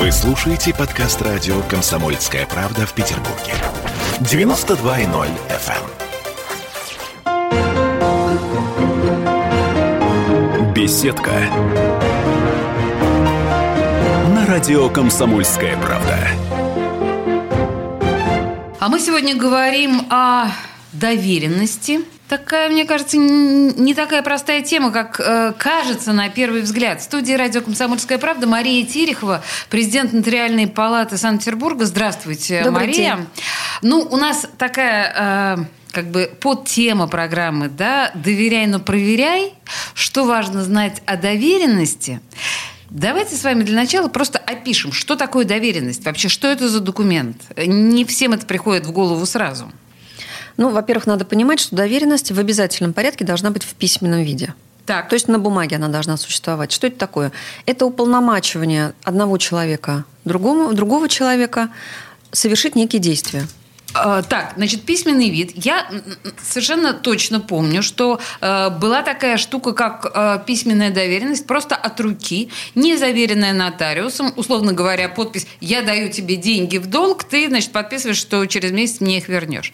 Вы слушаете подкаст радио «Комсомольская правда» в Петербурге. 92.0 FM. эм. Беседка. На радио «Комсомольская правда». А мы сегодня говорим о доверенности. Такая, мне кажется, не такая простая тема, как э, кажется на первый взгляд. В студии радио «Комсомольская правда» Мария Терехова, президент Нотариальной палаты Санкт-Петербурга. Здравствуйте, Добрый Мария. День. Ну, у нас такая... Э, как бы подтема программы, да, «Доверяй, но проверяй». Что важно знать о доверенности? Давайте с вами для начала просто опишем, что такое доверенность, вообще, что это за документ. Не всем это приходит в голову сразу. Ну, во-первых, надо понимать, что доверенность в обязательном порядке должна быть в письменном виде. Так. То есть на бумаге она должна существовать. Что это такое? Это уполномачивание одного человека другому, другого человека совершить некие действия. А, Так, значит, письменный вид. Я совершенно точно помню, что э, была такая штука, как э, письменная доверенность, просто от руки, не заверенная нотариусом, условно говоря, подпись «Я даю тебе деньги в долг», ты, значит, подписываешь, что через месяц мне их вернешь.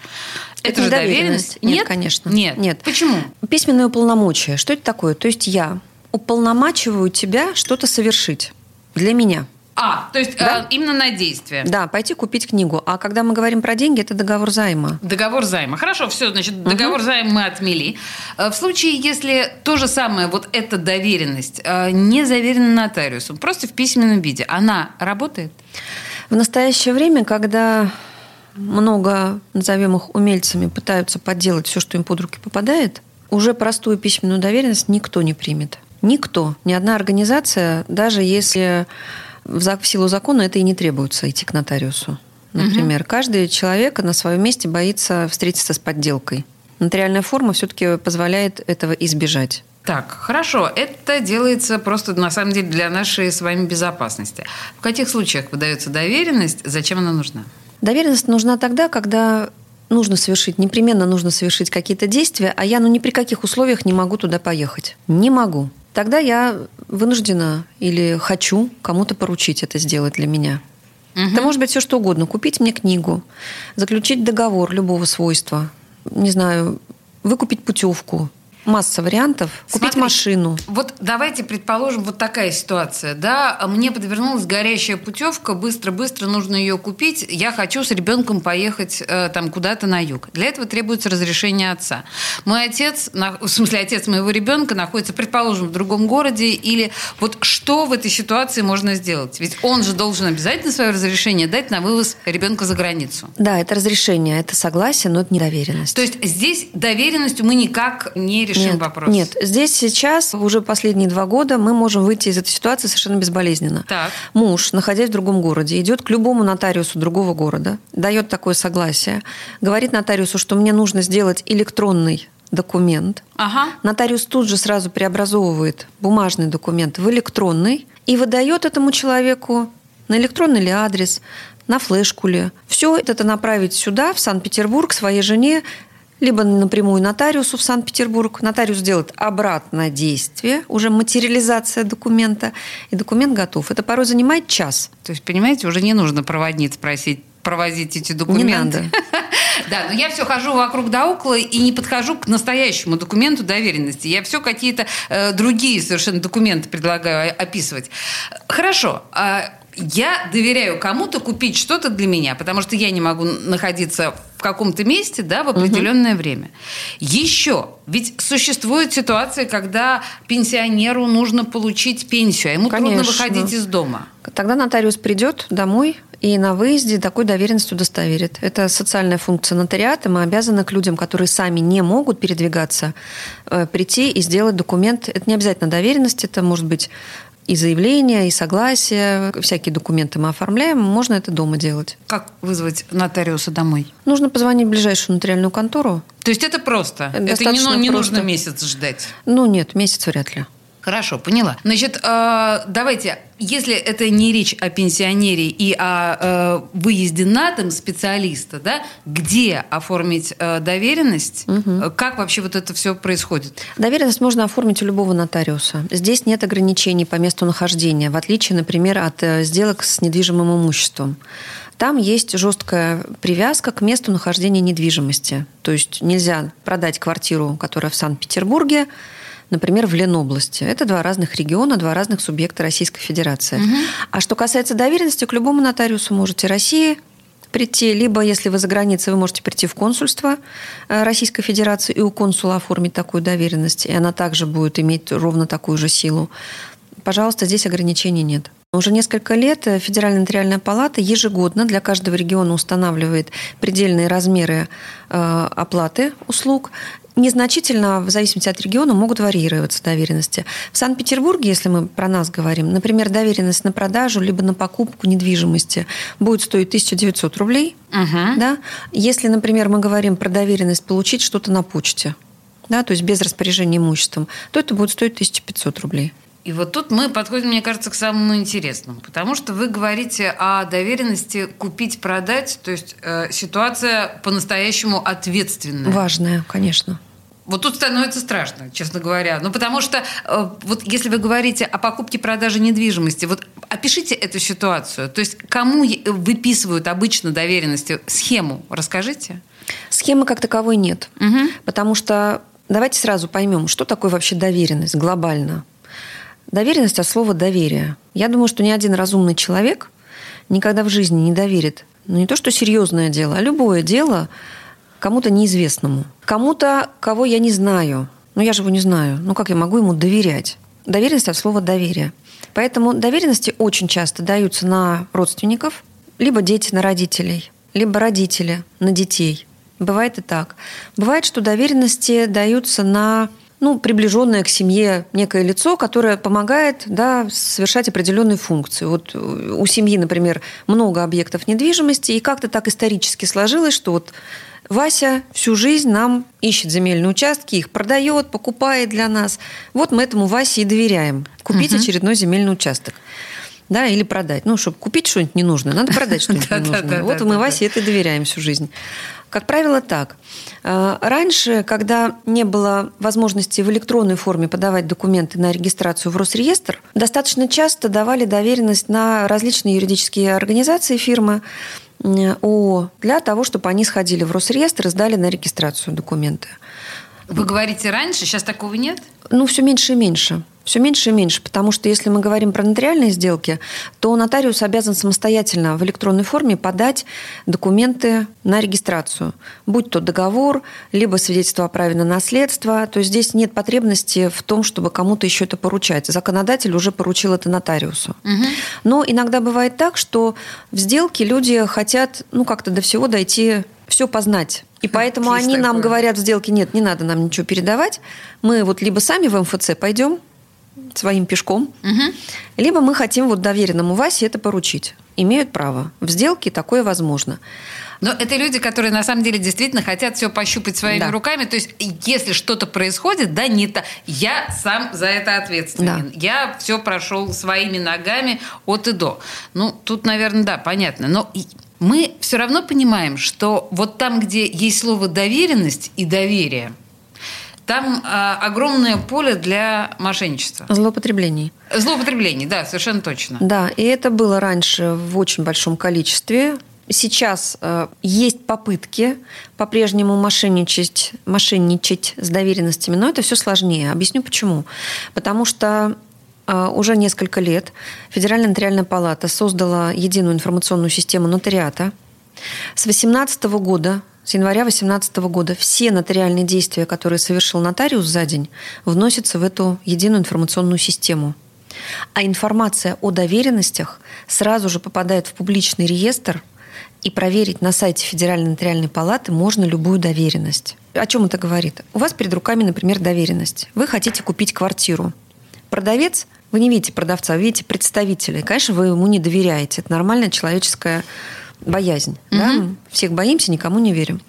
Это же не доверенность? Нет, конечно. Нет. Нет. Почему? Письменное уполномочие. Что это такое? То есть я уполномачиваю тебя что-то совершить для меня. А, то есть Да? э, именно на действие. Да, пойти купить книгу. А когда мы говорим про деньги, это договор займа. Договор займа. Хорошо, все, значит, договор займа мы отмели. Э, В случае, если то же самое, вот эта доверенность э, не заверена нотариусом, просто в письменном виде, она работает? В настоящее время, когда много, назовем их умельцами, пытаются подделать все, что им под руки попадает, уже простую письменную доверенность никто не примет. Никто, ни одна организация, даже если в силу закона это и не требуется идти к нотариусу. Например, каждый человек на своем месте боится встретиться с подделкой. Нотариальная форма все-таки позволяет этого избежать. Так, хорошо. Это делается просто, на самом деле, для нашей с вами безопасности. В каких случаях выдается доверенность? Зачем она нужна? Доверенность нужна тогда, когда нужно совершить, непременно нужно совершить какие-то действия, а я ну ни при каких условиях не могу туда поехать. Не могу. Тогда я вынуждена или хочу кому-то поручить это сделать для меня. Это может быть все что угодно. Купить мне книгу, заключить договор любого свойства, не знаю, выкупить путевку. Масса вариантов. Купить Смотри, машину. Вот давайте предположим, вот такая ситуация, да, мне подвернулась горящая путевка, быстро-быстро нужно ее купить, я хочу с ребенком поехать э, там куда-то на юг. Для этого требуется разрешение отца. Мой отец, на- в смысле отец моего ребенка находится, предположим, в другом городе, или вот что в этой ситуации можно сделать? Ведь он же должен обязательно свое разрешение дать на вывоз ребенка за границу. Да, это разрешение, это согласие, но это не доверенность. То есть здесь доверенностью мы никак не решим нет, вопрос. Нет, здесь сейчас, уже последние два года, мы можем выйти из этой ситуации совершенно безболезненно. Так. Муж, находясь в другом городе, идет к любому нотариусу другого города, дает такое согласие, говорит нотариусу, что мне нужно сделать электронный документ. Ага. Нотариус тут же сразу преобразовывает бумажный документ в электронный и выдает этому человеку на электронный ли адрес, на флешку ли. Все это направить сюда, в Санкт-Петербург, своей жене, либо напрямую нотариусу в Санкт-Петербург. Нотариус делает обратное действие, уже материализация документа, и документ готов. Это порой занимает час. То есть, понимаете, уже не нужно проводниц просить провозить эти документы. надо. Да, но я все хожу вокруг да около и не подхожу к настоящему документу доверенности. Я все какие-то э, другие совершенно документы предлагаю описывать. Хорошо. а я доверяю кому-то купить что-то для меня, потому что я не могу находиться в каком-то месте да, в определенное время. Еще, ведь существует ситуация, когда пенсионеру нужно получить пенсию, а ему трудно Конечно. выходить из дома. Тогда нотариус придет домой и на выезде такой доверенность удостоверит. Это социальная функция нотариата. Мы обязаны к людям, которые сами не могут передвигаться, э, прийти и сделать документ. Это не обязательно доверенность, это может быть и заявление, и согласие, всякие документы мы оформляем, можно это дома делать. Как вызвать нотариуса домой? Нужно позвонить в ближайшую нотариальную контору. То есть это просто. Это Это, не, достаточно ну, не просто. нужно месяц ждать. Ну нет, месяц вряд ли. Хорошо, поняла. Значит, э, давайте, если это не речь о пенсионере и о э, выезде на дом специалиста, да, где оформить э, доверенность, угу. как вообще вот это все происходит? Доверенность можно оформить у любого нотариуса. Здесь нет ограничений по месту нахождения, в отличие, например, от сделок с недвижимым имуществом. Там есть жесткая привязка к месту нахождения недвижимости. То есть нельзя продать квартиру, которая в Санкт-Петербурге, например, в Ленобласти. Это два разных региона, два разных субъекта Российской Федерации. Угу. А что касается доверенности, к любому нотариусу можете России прийти, либо, если вы за границей, вы можете прийти в консульство э, Российской Федерации и у консула оформить такую доверенность, и она также будет иметь ровно такую же силу. Пожалуйста, здесь ограничений нет. Уже несколько лет Федеральная нотариальная палата ежегодно для каждого региона устанавливает предельные размеры э, оплаты услуг незначительно, в зависимости от региона, могут варьироваться доверенности. В Санкт-Петербурге, если мы про нас говорим, например, доверенность на продажу либо на покупку недвижимости будет стоить 1900 рублей. Угу. Да? Если, например, мы говорим про доверенность получить что-то на почте, да, то есть без распоряжения имуществом, то это будет стоить 1500 рублей. И вот тут мы подходим, мне кажется, к самому интересному, потому что вы говорите о доверенности купить-продать, то есть э, ситуация по-настоящему ответственная. Важная, конечно. Вот тут становится страшно, честно говоря. Ну, потому что э, вот если вы говорите о покупке-продаже недвижимости, вот опишите эту ситуацию. То есть кому выписывают обычно доверенности? Схему расскажите. Схемы как таковой нет. Угу. Потому что давайте сразу поймем, что такое вообще доверенность глобально. Доверенность от слова «доверие». Я думаю, что ни один разумный человек никогда в жизни не доверит ну, не то, что серьезное дело, а любое дело – кому-то неизвестному, кому-то, кого я не знаю. Ну, я же его не знаю. Ну, как я могу ему доверять? Доверенность от слова «доверие». Поэтому доверенности очень часто даются на родственников, либо дети на родителей, либо родители на детей. Бывает и так. Бывает, что доверенности даются на ну, приближенное к семье некое лицо, которое помогает да, совершать определенные функции. Вот у семьи, например, много объектов недвижимости, и как-то так исторически сложилось, что вот Вася всю жизнь нам ищет земельные участки, их продает, покупает для нас. Вот мы этому Васе и доверяем. Купить угу. очередной земельный участок. Да, или продать. Ну, чтобы купить что-нибудь ненужное, надо продать что-нибудь ненужное. Вот мы Васе это доверяем всю жизнь. Как правило, так. А, раньше, когда не было возможности в электронной форме подавать документы на регистрацию в Росреестр, достаточно часто давали доверенность на различные юридические организации, фирмы, ООО для того, чтобы они сходили в Росреестр и сдали на регистрацию документы. Вы говорите раньше, сейчас такого нет? Ну, все меньше и меньше. Все меньше и меньше, потому что если мы говорим про нотариальные сделки, то нотариус обязан самостоятельно в электронной форме подать документы на регистрацию, будь то договор, либо свидетельство о праве на наследство. То есть здесь нет потребности в том, чтобы кому-то еще это поручать. Законодатель уже поручил это нотариусу. Угу. Но иногда бывает так, что в сделке люди хотят ну, как-то до всего дойти, все познать. И поэтому Есть они такое. нам говорят в сделке, нет, не надо нам ничего передавать. Мы вот либо сами в МФЦ пойдем, своим пешком, угу. либо мы хотим вот доверенному Васе это поручить. Имеют право. В сделке такое возможно. Но это люди, которые на самом деле действительно хотят все пощупать своими да. руками. То есть, если что-то происходит, да, не то. Я сам за это ответственен. Да. Я все прошел своими ногами от и до. Ну, тут, наверное, да, понятно. Но мы все равно понимаем, что вот там, где есть слово доверенность и доверие – там э, огромное поле для мошенничества. Злоупотреблений. Злоупотреблений, да, совершенно точно. Да, и это было раньше в очень большом количестве. Сейчас э, есть попытки по-прежнему мошенничать, мошенничать с доверенностями, но это все сложнее. Объясню почему. Потому что уже несколько лет Федеральная нотариальная палата создала единую информационную систему нотариата. С 2018 года с января 2018 года все нотариальные действия, которые совершил нотариус за день, вносятся в эту единую информационную систему. А информация о доверенностях сразу же попадает в публичный реестр, и проверить на сайте Федеральной нотариальной палаты можно любую доверенность. О чем это говорит? У вас перед руками, например, доверенность. Вы хотите купить квартиру. Продавец, вы не видите продавца, вы видите представителя. И, конечно, вы ему не доверяете. Это нормальная человеческая боязнь. Угу. Да? Всех боимся, никому не верим.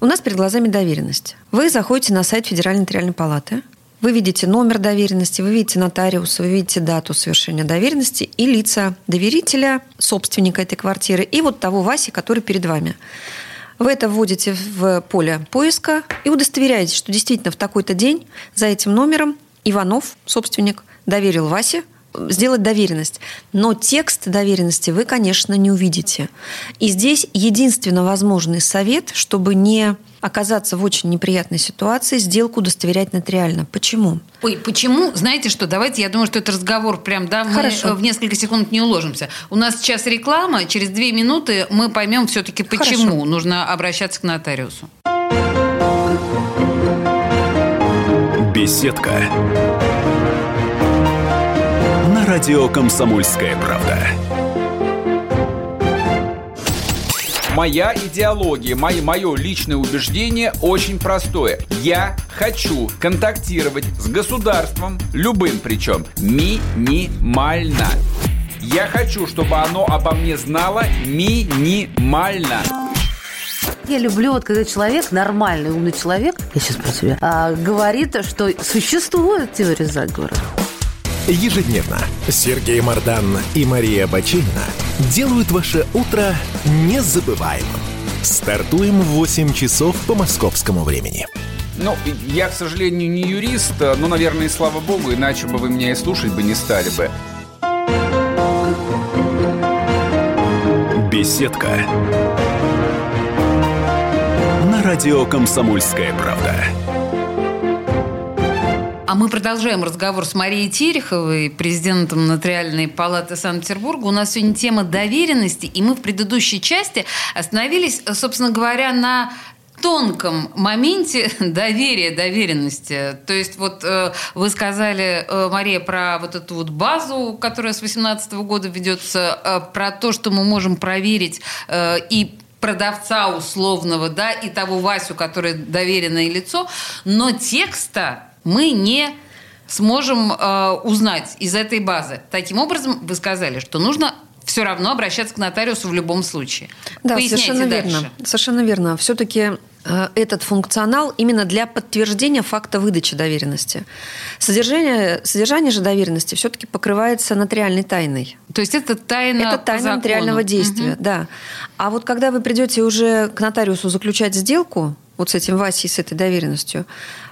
У нас перед глазами доверенность. Вы заходите на сайт Федеральной нотариальной палаты, Вы видите номер доверенности, вы видите нотариуса, вы видите дату совершения доверенности и лица доверителя, собственника этой квартиры и вот того Васи, который перед вами. Вы это вводите в поле поиска и удостоверяете, что действительно в такой-то день за этим номером Иванов, собственник, доверил Васе сделать доверенность. Но текст доверенности вы, конечно, не увидите. И здесь единственно возможный совет, чтобы не оказаться в очень неприятной ситуации, сделку удостоверять нотариально. Почему? Ой, почему? Знаете что, давайте, я думаю, что это разговор прям, да, мы Хорошо. в несколько секунд не уложимся. У нас сейчас реклама, через две минуты мы поймем все-таки, почему Хорошо. нужно обращаться к нотариусу. Беседка радио «Комсомольская правда». Моя идеология, мое, мое личное убеждение очень простое. Я хочу контактировать с государством, любым причем, минимально. Я хочу, чтобы оно обо мне знало минимально. Я люблю, вот когда человек, нормальный, умный человек, я сейчас про себя, а, говорит, что существует теория заговора. Ежедневно Сергей Мардан и Мария Бачинина делают ваше утро незабываемым. Стартуем в 8 часов по московскому времени. Ну, я, к сожалению, не юрист, но, наверное, и слава богу, иначе бы вы меня и слушать бы не стали бы. Беседка. На радио «Комсомольская правда». А мы продолжаем разговор с Марией Тереховой, президентом Нотариальной палаты Санкт-Петербурга. У нас сегодня тема доверенности, и мы в предыдущей части остановились, собственно говоря, на тонком моменте доверия, доверенности. То есть вот э, вы сказали, э, Мария, про вот эту вот базу, которая с 2018 года ведется, э, про то, что мы можем проверить э, и продавца условного, да, и того Васю, который доверенное лицо, но текста мы не сможем э, узнать из этой базы. Таким образом, вы сказали, что нужно все равно обращаться к нотариусу в любом случае. Да, Поясняйте совершенно дальше. верно. Совершенно верно. Все-таки э, этот функционал именно для подтверждения факта выдачи доверенности. Содержание, содержание же доверенности все-таки покрывается нотариальной тайной. То есть это тайна Это тайна нотариального действия, угу. да. А вот когда вы придете уже к нотариусу заключать сделку, вот с этим Васей, с этой доверенностью,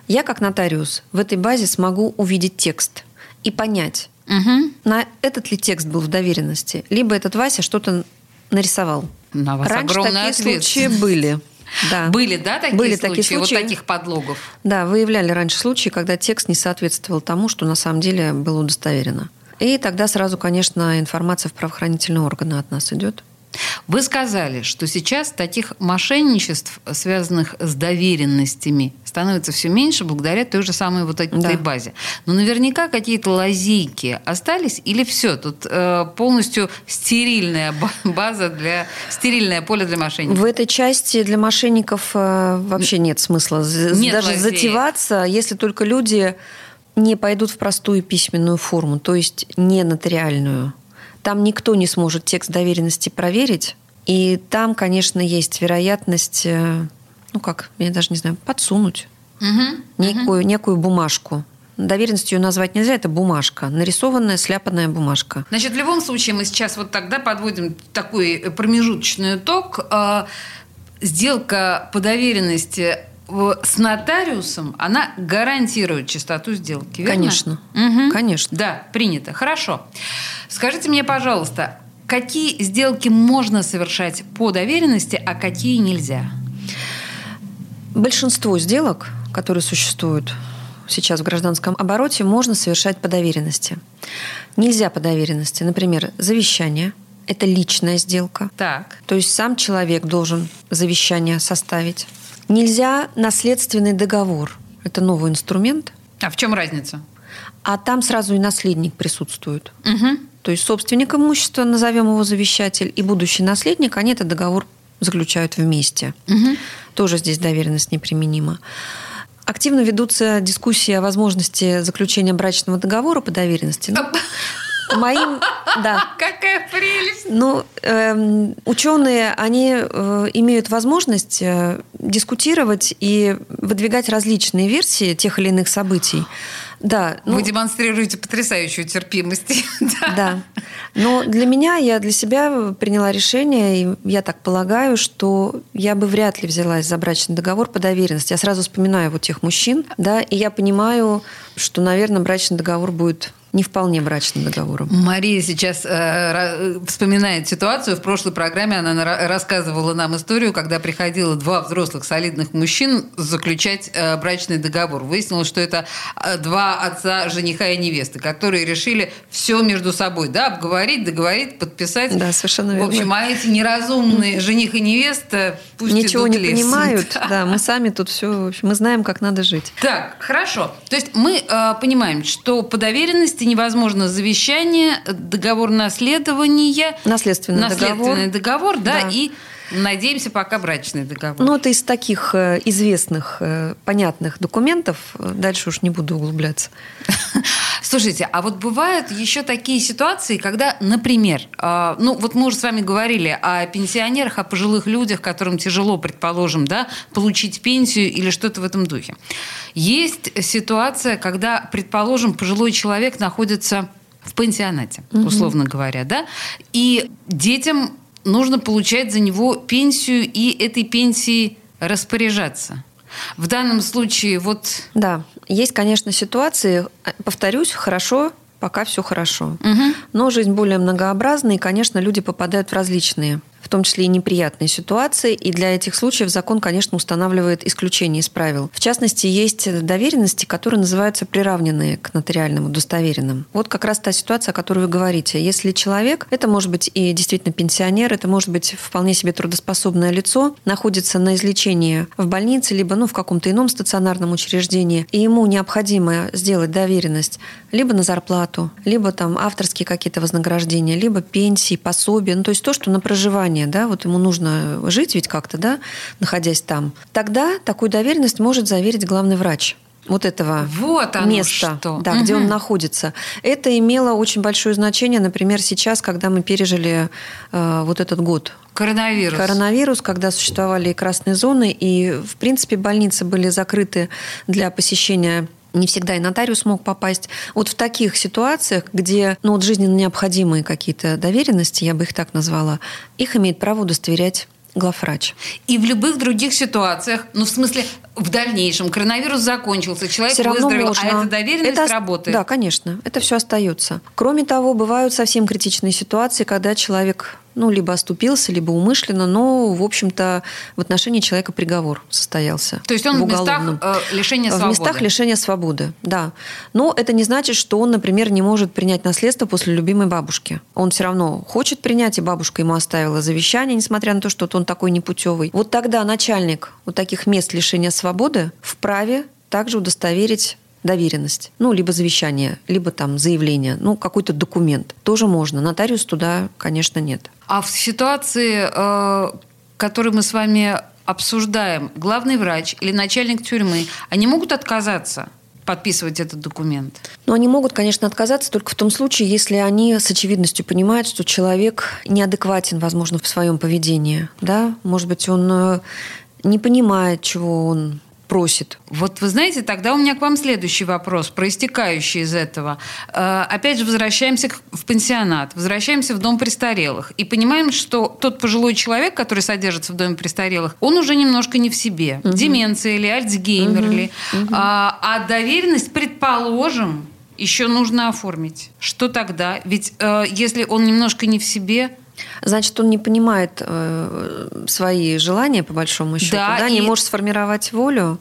я как нотариус в этой базе смогу увидеть текст и понять, угу. на этот ли текст был в доверенности, либо этот Вася что-то нарисовал. На вас Раньше такие случаи были. Да. Были, да, такие Были случаи, такие случаи, вот таких подлогов? Да, выявляли раньше случаи, когда текст не соответствовал тому, что на самом деле было удостоверено. И тогда сразу, конечно, информация в правоохранительные органы от нас идет. Вы сказали, что сейчас таких мошенничеств, связанных с доверенностями, становится все меньше благодаря той же самой вот этой да. базе. Но наверняка какие-то лазейки остались или все? Тут э, полностью стерильная база для стерильное поле для мошенников. В этой части для мошенников э, вообще нет смысла нет даже лазеек. затеваться, если только люди не пойдут в простую письменную форму, то есть не нотариальную. Там никто не сможет текст доверенности проверить. И там, конечно, есть вероятность, э, ну как, я даже не знаю, подсунуть угу, некую, угу. некую бумажку. Доверенностью назвать нельзя, это бумажка, нарисованная, сляпанная бумажка. Значит, в любом случае мы сейчас вот тогда подводим такой промежуточный итог. Э, сделка по доверенности с нотариусом, она гарантирует чистоту сделки, верно? Конечно, угу. конечно. Да, принято. Хорошо. Скажите мне, пожалуйста, какие сделки можно совершать по доверенности, а какие нельзя? Большинство сделок, которые существуют сейчас в гражданском обороте, можно совершать по доверенности. Нельзя по доверенности. Например, завещание – это личная сделка. Так. То есть сам человек должен завещание составить. Нельзя наследственный договор. Это новый инструмент. А в чем разница? А там сразу и наследник присутствует. Угу. То есть собственник имущества, назовем его завещатель, и будущий наследник, они этот договор заключают вместе. Угу. Тоже здесь доверенность неприменима. Активно ведутся дискуссии о возможности заключения брачного договора по доверенности. Ну, моим, да. Какая прелесть! Ну, эм, ученые, они э, имеют возможность э, дискутировать и выдвигать различные версии тех или иных событий. Да, ну, Вы демонстрируете потрясающую терпимость. Да. да. Но для меня, я для себя приняла решение, и я так полагаю, что я бы вряд ли взялась за брачный договор по доверенности. Я сразу вспоминаю вот тех мужчин, да, и я понимаю, что, наверное, брачный договор будет не вполне брачным договором. Мария сейчас э, вспоминает ситуацию. В прошлой программе она на- рассказывала нам историю, когда приходило два взрослых солидных мужчин заключать э, брачный договор. Выяснилось, что это э, два отца жениха и невесты, которые решили все между собой, да, обговорить, договорить, подписать. Да, совершенно В верно. общем, а эти неразумные жених и невеста пусть Ничего не лесом. понимают, да, мы сами тут все, в общем, мы знаем, как надо жить. Так, хорошо. То есть мы э, понимаем, что по доверенности невозможно завещание, договор наследования, Наследственный наследственный договор, да, Да. и надеемся, пока брачный договор. Ну, это из таких э, известных, э, понятных документов. Дальше уж не буду углубляться. Слушайте, а вот бывают еще такие ситуации, когда, например, э, ну вот мы уже с вами говорили о пенсионерах, о пожилых людях, которым тяжело, предположим, да, получить пенсию или что-то в этом духе. Есть ситуация, когда, предположим, пожилой человек находится в пансионате, условно говоря, да, и детям нужно получать за него пенсию и этой пенсией распоряжаться. В данном случае вот Да, есть, конечно, ситуации, э, повторюсь, хорошо, пока все хорошо. Но жизнь более многообразна, и, конечно, люди попадают в различные, в том числе и неприятные ситуации. И для этих случаев закон, конечно, устанавливает исключения из правил. В частности, есть доверенности, которые называются приравненные к нотариальным удостоверенным. Вот как раз та ситуация, о которой вы говорите. Если человек, это может быть и действительно пенсионер, это может быть вполне себе трудоспособное лицо, находится на излечении в больнице, либо ну, в каком-то ином стационарном учреждении, и ему необходимо сделать доверенность либо на зарплату, либо там авторские какие-то вознаграждения, либо пенсии, пособия, ну, то есть то, что на проживание, да, вот ему нужно жить ведь как-то, да, находясь там. Тогда такую доверенность может заверить главный врач вот этого Вот места, что. да, где он находится. Это имело очень большое значение, например, сейчас, когда мы пережили э, вот этот год коронавирус. коронавирус, когда существовали и красные зоны, и, в принципе, больницы были закрыты для посещения не всегда и нотариус мог попасть. Вот в таких ситуациях, где ну, вот жизненно необходимые какие-то доверенности, я бы их так назвала, их имеет право удостоверять главврач. И в любых других ситуациях, ну, в смысле, в дальнейшем коронавирус закончился, человек Всё равно выздоровел, можно. а эта доверенность Это работает. Да, конечно. Это все остается. Кроме того, бывают совсем критичные ситуации, когда человек ну, либо оступился, либо умышленно, но, в общем-то, в отношении человека приговор состоялся. То есть он в, местах уголовном. э, лишения В свободы. местах лишения свободы, да. Но это не значит, что он, например, не может принять наследство после любимой бабушки. Он все равно хочет принять, и бабушка ему оставила завещание, несмотря на то, что он такой непутевый. Вот тогда начальник вот таких мест лишения свободы вправе также удостоверить доверенность. Ну, либо завещание, либо там заявление, ну, какой-то документ. Тоже можно. Нотариус туда, конечно, нет. А в ситуации, э, которую мы с вами обсуждаем, главный врач или начальник тюрьмы, они могут отказаться подписывать этот документ? Но они могут, конечно, отказаться только в том случае, если они с очевидностью понимают, что человек неадекватен, возможно, в своем поведении. Да? Может быть, он э, не понимает, чего он просит. Вот вы знаете, тогда у меня к вам следующий вопрос, проистекающий из этого. Э, Опять же, возвращаемся в пансионат, возвращаемся в дом престарелых и понимаем, что тот пожилой человек, который содержится в доме престарелых, он уже немножко не в себе. Деменция или Альцгеймер ли. А, а доверенность, предположим, еще нужно оформить. Что тогда? Ведь э, если он немножко не в себе, Значит, он не понимает э, свои желания, по большому счету, Да, да, и- не может сформировать волю,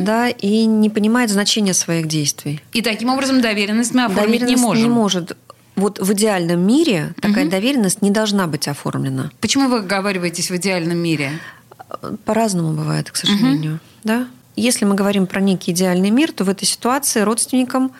да, и не понимает значения своих действий. и таким образом доверенность мы оформить не доверенность можем. может. Вот в идеальном мире такая доверенность не должна быть оформлена. Почему вы оговариваетесь в идеальном мире? По-разному бывает, к сожалению. Да? Если мы говорим про некий идеальный мир, то в этой ситуации родственникам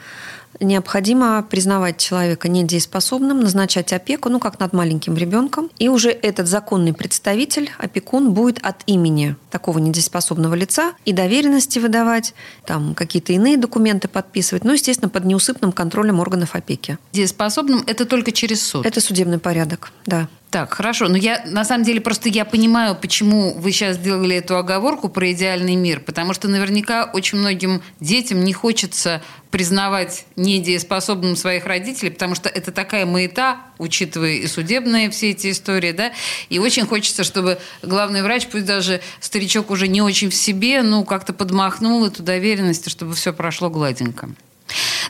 необходимо признавать человека недееспособным, назначать опеку, ну, как над маленьким ребенком. И уже этот законный представитель, опекун, будет от имени такого недееспособного лица и доверенности выдавать, там какие-то иные документы подписывать, ну, естественно, под неусыпным контролем органов опеки. Дееспособным – это только через суд? Это судебный порядок, да. Так, хорошо. Но я, на самом деле, просто я понимаю, почему вы сейчас сделали эту оговорку про идеальный мир. Потому что наверняка очень многим детям не хочется признавать недееспособным своих родителей, потому что это такая маята, учитывая и судебные все эти истории, да, и очень хочется, чтобы главный врач, пусть даже старичок уже не очень в себе, ну, как-то подмахнул эту доверенность, чтобы все прошло гладенько.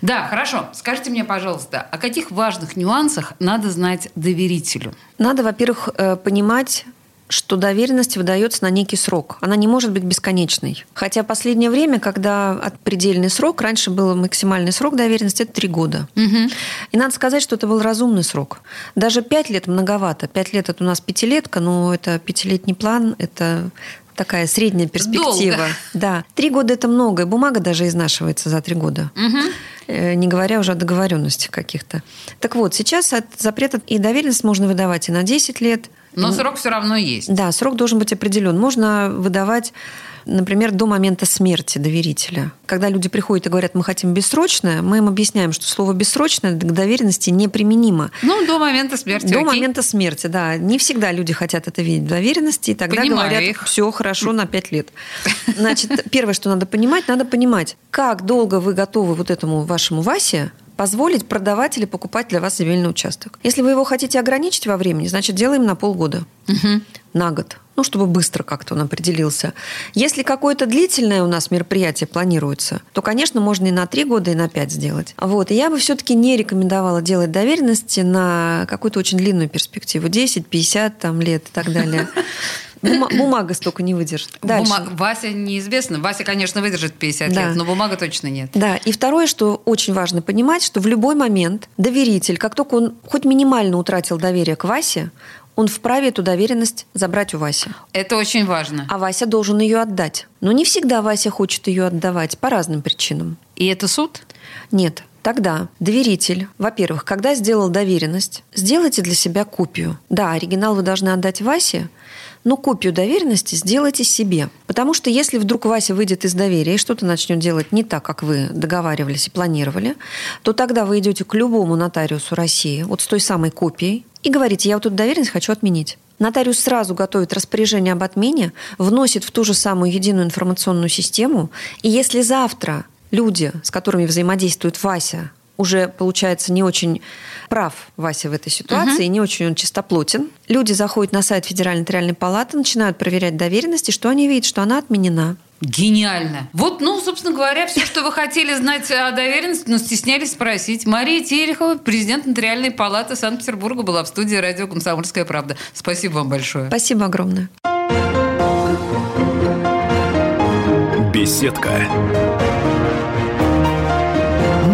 Да, хорошо. Скажите мне, пожалуйста, о каких важных нюансах надо знать доверителю? Надо, во-первых, э, понимать, что доверенность выдается на некий срок. Она не может быть бесконечной. Хотя последнее время, когда предельный срок, раньше был максимальный срок доверенности, это три года. Угу. И надо сказать, что это был разумный срок. Даже пять лет многовато. Пять лет это у нас пятилетка, но это пятилетний план, это такая средняя перспектива. Долго. Да. Три года это много, и бумага даже изнашивается за три года. Угу. Не говоря уже о договоренностях каких-то. Так вот, сейчас от запрета и доверенность можно выдавать и на 10 лет. Но срок все равно есть. Да, срок должен быть определен. Можно выдавать например, до момента смерти доверителя. Когда люди приходят и говорят, мы хотим бессрочное, мы им объясняем, что слово бессрочное к доверенности неприменимо. Ну, до момента смерти. До окей. момента смерти, да. Не всегда люди хотят это видеть в доверенности, и тогда Понимаю говорят, их. все хорошо на пять лет. Значит, первое, что надо понимать, надо понимать, как долго вы готовы вот этому вашему Васе позволить продавать или покупать для вас земельный участок. Если вы его хотите ограничить во времени, значит, делаем на полгода, угу. на год. Ну, чтобы быстро как-то он определился. Если какое-то длительное у нас мероприятие планируется, то, конечно, можно и на три года, и на пять сделать. Вот. И я бы все-таки не рекомендовала делать доверенности на какую-то очень длинную перспективу. 10, 50 там, лет и так далее. Бумага столько не выдержит. Дальше. Бума... Вася неизвестно. Вася, конечно, выдержит 50 да. лет, но бумага точно нет. Да. И второе, что очень важно понимать, что в любой момент доверитель, как только он хоть минимально утратил доверие к Васе, он вправе эту доверенность забрать у Васи. Это очень важно. А Вася должен ее отдать. Но не всегда Вася хочет ее отдавать по разным причинам. И это суд? Нет. Тогда доверитель, во-первых, когда сделал доверенность, сделайте для себя копию. Да, оригинал вы должны отдать Васе, но копию доверенности сделайте себе. Потому что если вдруг Вася выйдет из доверия и что-то начнет делать не так, как вы договаривались и планировали, то тогда вы идете к любому нотариусу России, вот с той самой копией, и говорите, я вот эту доверенность хочу отменить. Нотариус сразу готовит распоряжение об отмене, вносит в ту же самую единую информационную систему, и если завтра люди, с которыми взаимодействует Вася, уже, получается, не очень прав Вася в этой ситуации, угу. не очень он чистоплотен. Люди заходят на сайт Федеральной нотариальной палаты, начинают проверять доверенности, что они видят, что она отменена. Гениально. Вот, ну, собственно говоря, все, что вы хотели знать о доверенности, но стеснялись спросить. Мария Терехова, президент Нотариальной палаты Санкт-Петербурга, была в студии радио «Комсомольская правда». Спасибо вам большое. Спасибо огромное. Беседка